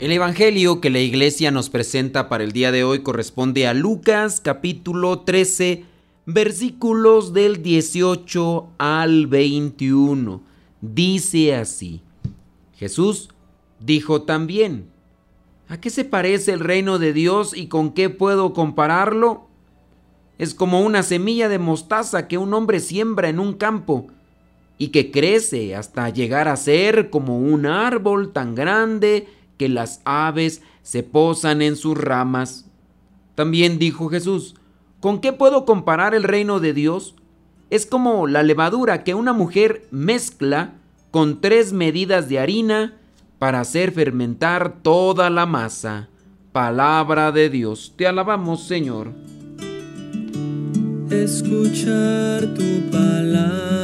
El Evangelio que la iglesia nos presenta para el día de hoy corresponde a Lucas capítulo 13 versículos del 18 al 21. Dice así, Jesús dijo también, ¿a qué se parece el reino de Dios y con qué puedo compararlo? Es como una semilla de mostaza que un hombre siembra en un campo y que crece hasta llegar a ser como un árbol tan grande que las aves se posan en sus ramas. También dijo Jesús, ¿con qué puedo comparar el reino de Dios? Es como la levadura que una mujer mezcla con tres medidas de harina para hacer fermentar toda la masa. Palabra de Dios, te alabamos Señor. Escuchar tu palabra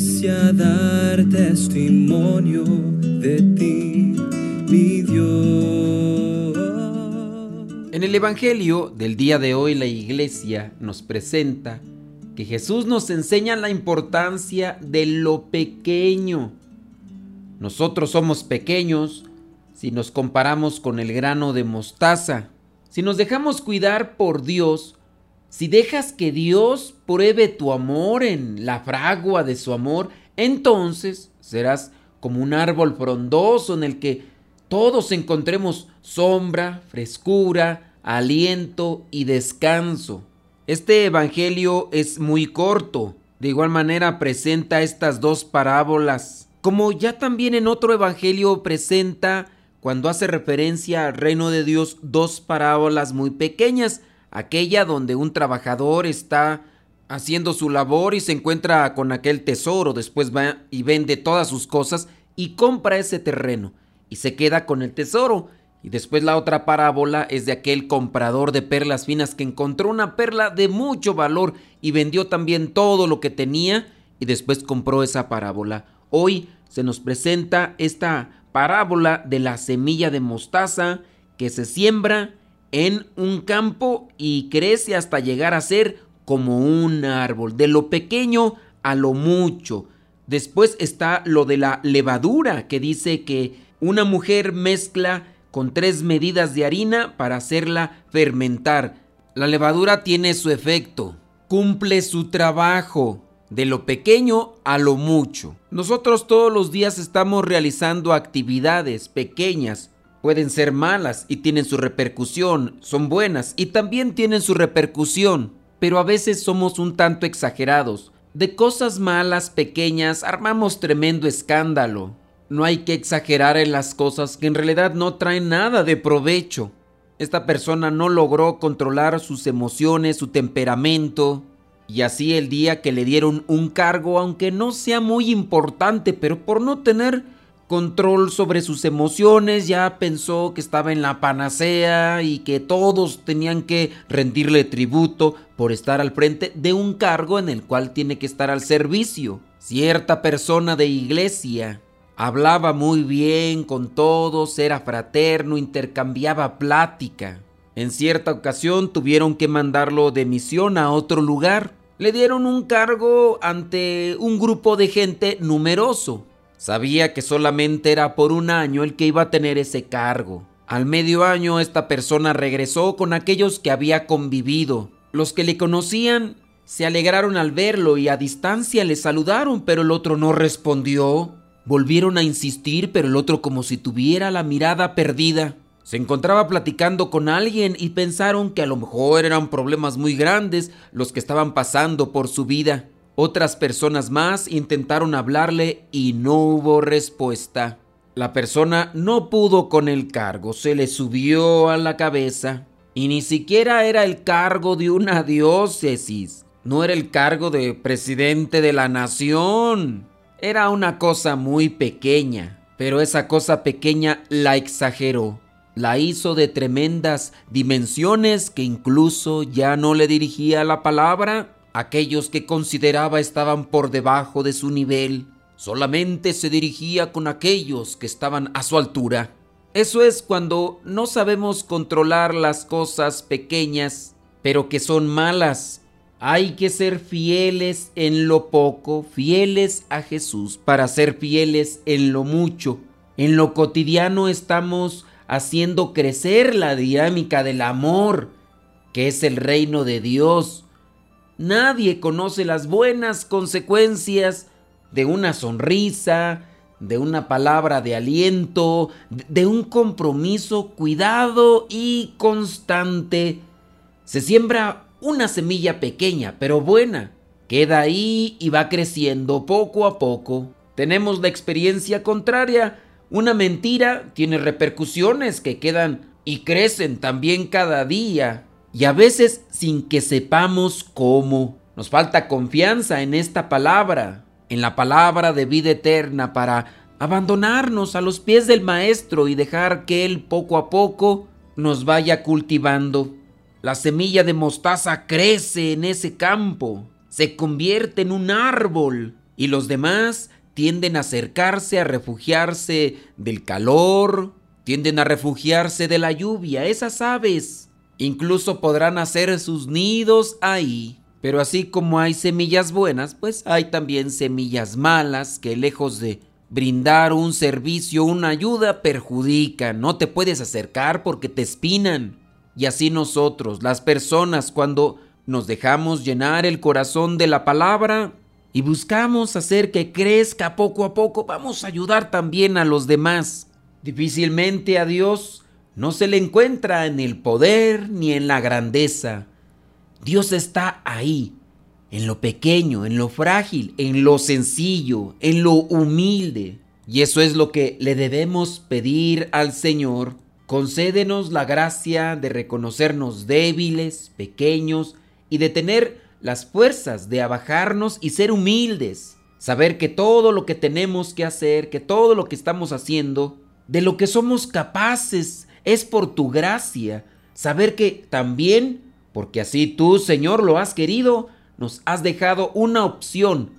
ya dar testimonio de ti, mi Dios. En el Evangelio del día de hoy la iglesia nos presenta que Jesús nos enseña la importancia de lo pequeño. Nosotros somos pequeños si nos comparamos con el grano de mostaza si nos dejamos cuidar por Dios, si dejas que Dios pruebe tu amor en la fragua de su amor, entonces serás como un árbol frondoso en el que todos encontremos sombra, frescura, aliento y descanso. Este Evangelio es muy corto, de igual manera presenta estas dos parábolas, como ya también en otro Evangelio presenta cuando hace referencia al reino de Dios dos parábolas muy pequeñas, aquella donde un trabajador está haciendo su labor y se encuentra con aquel tesoro, después va y vende todas sus cosas y compra ese terreno y se queda con el tesoro. Y después la otra parábola es de aquel comprador de perlas finas que encontró una perla de mucho valor y vendió también todo lo que tenía y después compró esa parábola. Hoy se nos presenta esta parábola de la semilla de mostaza que se siembra en un campo y crece hasta llegar a ser como un árbol, de lo pequeño a lo mucho. Después está lo de la levadura, que dice que una mujer mezcla con tres medidas de harina para hacerla fermentar. La levadura tiene su efecto, cumple su trabajo, de lo pequeño a lo mucho. Nosotros todos los días estamos realizando actividades pequeñas. Pueden ser malas y tienen su repercusión, son buenas y también tienen su repercusión, pero a veces somos un tanto exagerados. De cosas malas pequeñas armamos tremendo escándalo. No hay que exagerar en las cosas que en realidad no traen nada de provecho. Esta persona no logró controlar sus emociones, su temperamento, y así el día que le dieron un cargo, aunque no sea muy importante, pero por no tener control sobre sus emociones, ya pensó que estaba en la panacea y que todos tenían que rendirle tributo por estar al frente de un cargo en el cual tiene que estar al servicio. Cierta persona de iglesia hablaba muy bien con todos, era fraterno, intercambiaba plática. En cierta ocasión tuvieron que mandarlo de misión a otro lugar le dieron un cargo ante un grupo de gente numeroso. Sabía que solamente era por un año el que iba a tener ese cargo. Al medio año esta persona regresó con aquellos que había convivido. Los que le conocían se alegraron al verlo y a distancia le saludaron, pero el otro no respondió. Volvieron a insistir, pero el otro como si tuviera la mirada perdida. Se encontraba platicando con alguien y pensaron que a lo mejor eran problemas muy grandes los que estaban pasando por su vida. Otras personas más intentaron hablarle y no hubo respuesta. La persona no pudo con el cargo, se le subió a la cabeza y ni siquiera era el cargo de una diócesis, no era el cargo de presidente de la nación. Era una cosa muy pequeña, pero esa cosa pequeña la exageró. La hizo de tremendas dimensiones que incluso ya no le dirigía la palabra. Aquellos que consideraba estaban por debajo de su nivel. Solamente se dirigía con aquellos que estaban a su altura. Eso es cuando no sabemos controlar las cosas pequeñas, pero que son malas. Hay que ser fieles en lo poco, fieles a Jesús, para ser fieles en lo mucho. En lo cotidiano estamos haciendo crecer la dinámica del amor, que es el reino de Dios. Nadie conoce las buenas consecuencias de una sonrisa, de una palabra de aliento, de un compromiso cuidado y constante. Se siembra una semilla pequeña, pero buena. Queda ahí y va creciendo poco a poco. Tenemos la experiencia contraria. Una mentira tiene repercusiones que quedan y crecen también cada día. Y a veces sin que sepamos cómo. Nos falta confianza en esta palabra en la palabra de vida eterna para abandonarnos a los pies del Maestro y dejar que Él poco a poco nos vaya cultivando. La semilla de mostaza crece en ese campo, se convierte en un árbol y los demás tienden a acercarse a refugiarse del calor, tienden a refugiarse de la lluvia, esas aves. Incluso podrán hacer sus nidos ahí. Pero así como hay semillas buenas, pues hay también semillas malas que lejos de brindar un servicio, una ayuda, perjudican. No te puedes acercar porque te espinan. Y así nosotros, las personas, cuando nos dejamos llenar el corazón de la palabra y buscamos hacer que crezca poco a poco, vamos a ayudar también a los demás. Difícilmente a Dios no se le encuentra en el poder ni en la grandeza Dios está ahí, en lo pequeño, en lo frágil, en lo sencillo, en lo humilde. Y eso es lo que le debemos pedir al Señor. Concédenos la gracia de reconocernos débiles, pequeños y de tener las fuerzas de abajarnos y ser humildes. Saber que todo lo que tenemos que hacer, que todo lo que estamos haciendo, de lo que somos capaces, es por tu gracia. Saber que también porque así tú, Señor, lo has querido, nos has dejado una opción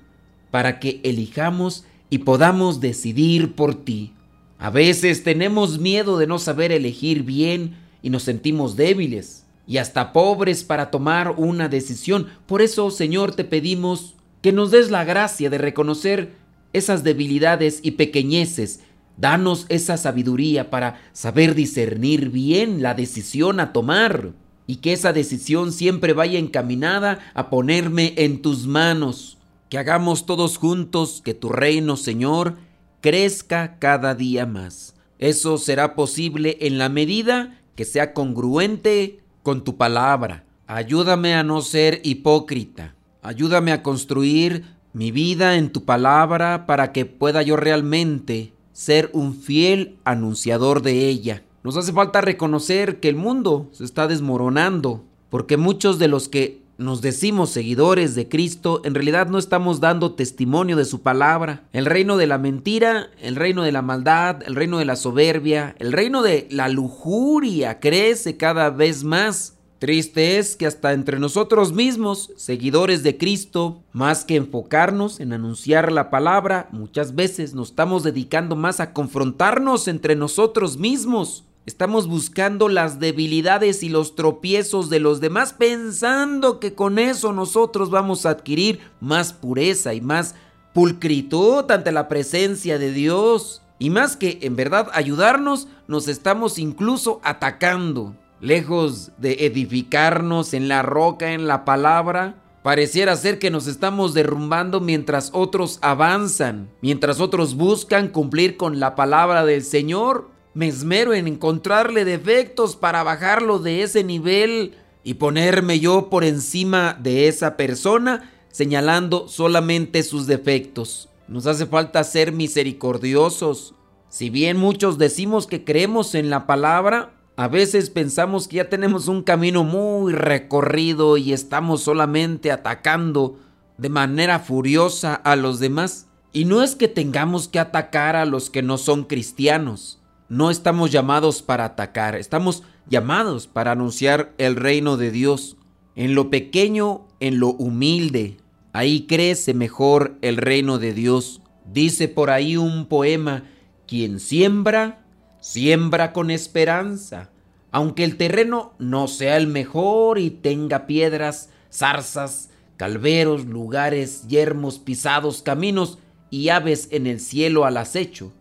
para que elijamos y podamos decidir por ti. A veces tenemos miedo de no saber elegir bien y nos sentimos débiles y hasta pobres para tomar una decisión. Por eso, Señor, te pedimos que nos des la gracia de reconocer esas debilidades y pequeñeces. Danos esa sabiduría para saber discernir bien la decisión a tomar y que esa decisión siempre vaya encaminada a ponerme en tus manos. Que hagamos todos juntos que tu reino, Señor, crezca cada día más. Eso será posible en la medida que sea congruente con tu palabra. Ayúdame a no ser hipócrita. Ayúdame a construir mi vida en tu palabra para que pueda yo realmente ser un fiel anunciador de ella. Nos hace falta reconocer que el mundo se está desmoronando, porque muchos de los que nos decimos seguidores de Cristo, en realidad no estamos dando testimonio de su palabra. El reino de la mentira, el reino de la maldad, el reino de la soberbia, el reino de la lujuria crece cada vez más. Triste es que hasta entre nosotros mismos, seguidores de Cristo, más que enfocarnos en anunciar la palabra, muchas veces nos estamos dedicando más a confrontarnos entre nosotros mismos. Estamos buscando las debilidades y los tropiezos de los demás pensando que con eso nosotros vamos a adquirir más pureza y más pulcritud ante la presencia de Dios. Y más que en verdad ayudarnos, nos estamos incluso atacando. Lejos de edificarnos en la roca, en la palabra, Pareciera ser que nos estamos derrumbando mientras otros avanzan, mientras otros buscan cumplir con la palabra del Señor. Me esmero en encontrarle defectos para bajarlo de ese nivel y ponerme yo por encima de esa persona, señalando solamente sus defectos. Nos hace falta ser misericordiosos. Si bien muchos decimos que creemos en la palabra, a veces pensamos que ya tenemos un camino muy recorrido y estamos solamente atacando de manera furiosa a los demás. Y no es que tengamos que atacar a los que no son cristianos. No estamos llamados para atacar, estamos llamados para anunciar el reino de Dios. En lo pequeño, en lo humilde, ahí crece mejor el reino de Dios. Dice por ahí un poema, quien siembra, Siembra con esperanza, aunque el terreno no sea el mejor y tenga piedras, zarzas, calveros, lugares, yermos, pisados, caminos y aves en el cielo al acecho.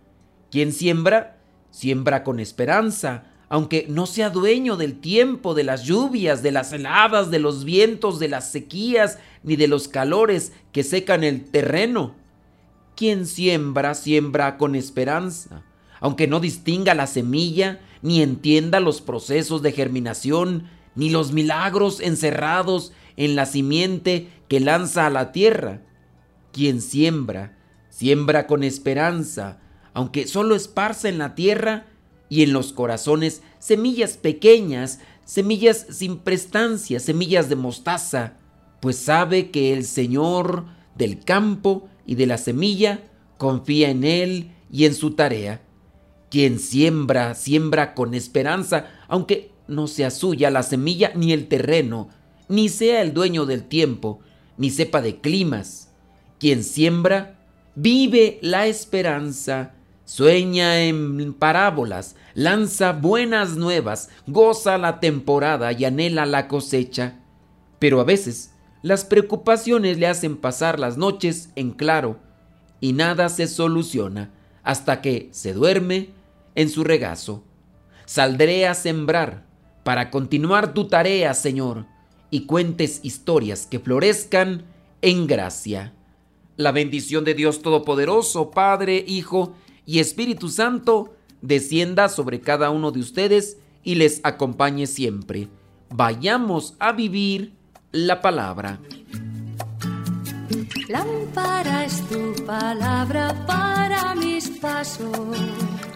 Quien siembra, siembra con esperanza, aunque no sea dueño del tiempo, de las lluvias, de las heladas, de los vientos, de las sequías, ni de los calores que secan el terreno. Quien siembra, siembra con esperanza aunque no distinga la semilla, ni entienda los procesos de germinación, ni los milagros encerrados en la simiente que lanza a la tierra. Quien siembra, siembra con esperanza, aunque solo esparza en la tierra y en los corazones semillas pequeñas, semillas sin prestancia, semillas de mostaza, pues sabe que el Señor del campo y de la semilla confía en Él y en su tarea. Quien siembra, siembra con esperanza, aunque no sea suya la semilla ni el terreno, ni sea el dueño del tiempo, ni sepa de climas. Quien siembra, vive la esperanza, sueña en parábolas, lanza buenas nuevas, goza la temporada y anhela la cosecha. Pero a veces las preocupaciones le hacen pasar las noches en claro y nada se soluciona hasta que se duerme en su regazo. Saldré a sembrar para continuar tu tarea, Señor, y cuentes historias que florezcan en gracia. La bendición de Dios Todopoderoso, Padre, Hijo y Espíritu Santo, descienda sobre cada uno de ustedes y les acompañe siempre. Vayamos a vivir la palabra. Lámpara es tu palabra para mis pasos